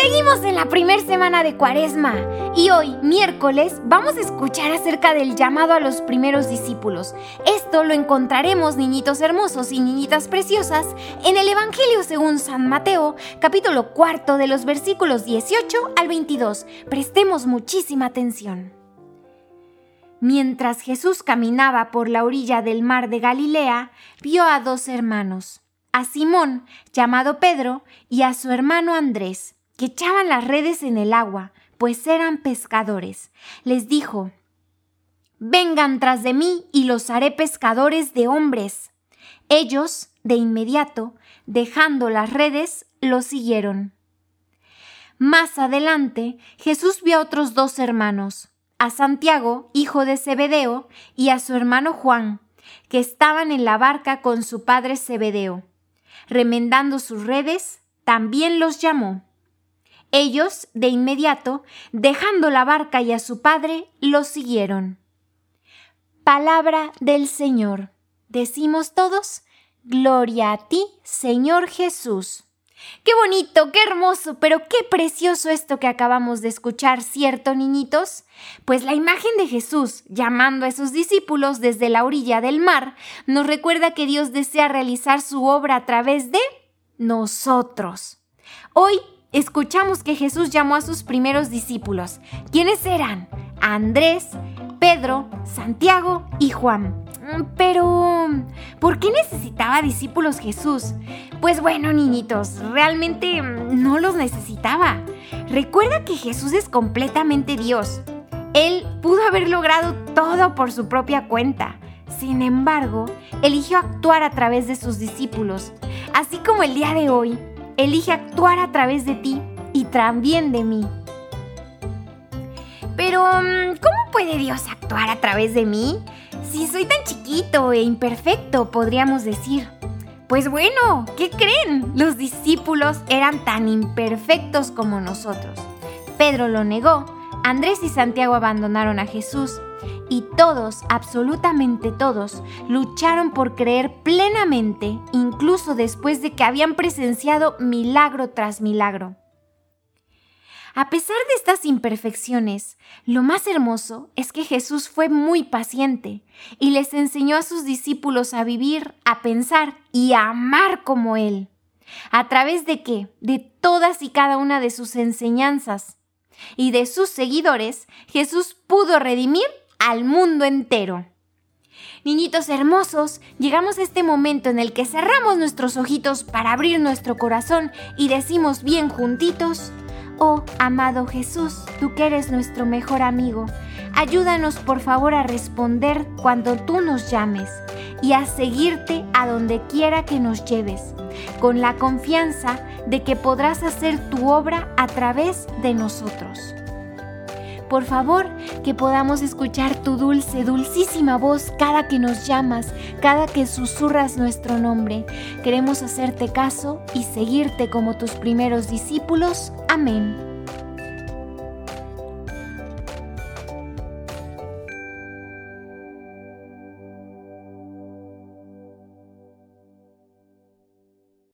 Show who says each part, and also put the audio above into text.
Speaker 1: Seguimos en la primera semana de Cuaresma y hoy, miércoles, vamos a escuchar acerca del llamado a los primeros discípulos. Esto lo encontraremos, niñitos hermosos y niñitas preciosas, en el Evangelio según San Mateo, capítulo cuarto de los versículos 18 al 22. Prestemos muchísima atención. Mientras Jesús caminaba por la orilla del mar de Galilea, vio a dos hermanos, a Simón, llamado Pedro, y a su hermano Andrés que echaban las redes en el agua, pues eran pescadores. Les dijo, Vengan tras de mí y los haré pescadores de hombres. Ellos, de inmediato, dejando las redes, lo siguieron. Más adelante, Jesús vio a otros dos hermanos, a Santiago, hijo de Zebedeo, y a su hermano Juan, que estaban en la barca con su padre Zebedeo. Remendando sus redes, también los llamó. Ellos, de inmediato, dejando la barca y a su padre, los siguieron. Palabra del Señor. Decimos todos, Gloria a ti, Señor Jesús. Qué bonito, qué hermoso, pero qué precioso esto que acabamos de escuchar, ¿cierto, niñitos? Pues la imagen de Jesús llamando a sus discípulos desde la orilla del mar nos recuerda que Dios desea realizar su obra a través de nosotros. Hoy escuchamos que Jesús llamó a sus primeros discípulos. ¿Quiénes eran? Andrés, Pedro, Santiago y Juan. Mm, pero, ¿por qué necesitaba discípulos Jesús? Pues bueno, niñitos, realmente mm, no los necesitaba. Recuerda que Jesús es completamente Dios. Él pudo haber logrado todo por su propia cuenta. Sin embargo, eligió actuar a través de sus discípulos. Así como el día de hoy, elige actuar a través de ti y también de mí. Pero, mm, ¿cómo puede Dios actuar a través de mí? Si soy tan chiquito e imperfecto, podríamos decir. Pues bueno, ¿qué creen? Los discípulos eran tan imperfectos como nosotros. Pedro lo negó, Andrés y Santiago abandonaron a Jesús y todos, absolutamente todos, lucharon por creer plenamente, incluso después de que habían presenciado milagro tras milagro. A pesar de estas imperfecciones, lo más hermoso es que Jesús fue muy paciente y les enseñó a sus discípulos a vivir, a pensar y a amar como Él. ¿A través de qué? De todas y cada una de sus enseñanzas. Y de sus seguidores, Jesús pudo redimir al mundo entero. Niñitos hermosos, llegamos a este momento en el que cerramos nuestros ojitos para abrir nuestro corazón y decimos bien juntitos, Oh, amado Jesús, tú que eres nuestro mejor amigo, ayúdanos por favor a responder cuando tú nos llames y a seguirte a donde quiera que nos lleves, con la confianza de que podrás hacer tu obra a través de nosotros. Por favor, que podamos escuchar tu dulce, dulcísima voz cada que nos llamas, cada que susurras nuestro nombre. Queremos hacerte caso y seguirte como tus primeros discípulos. Amén.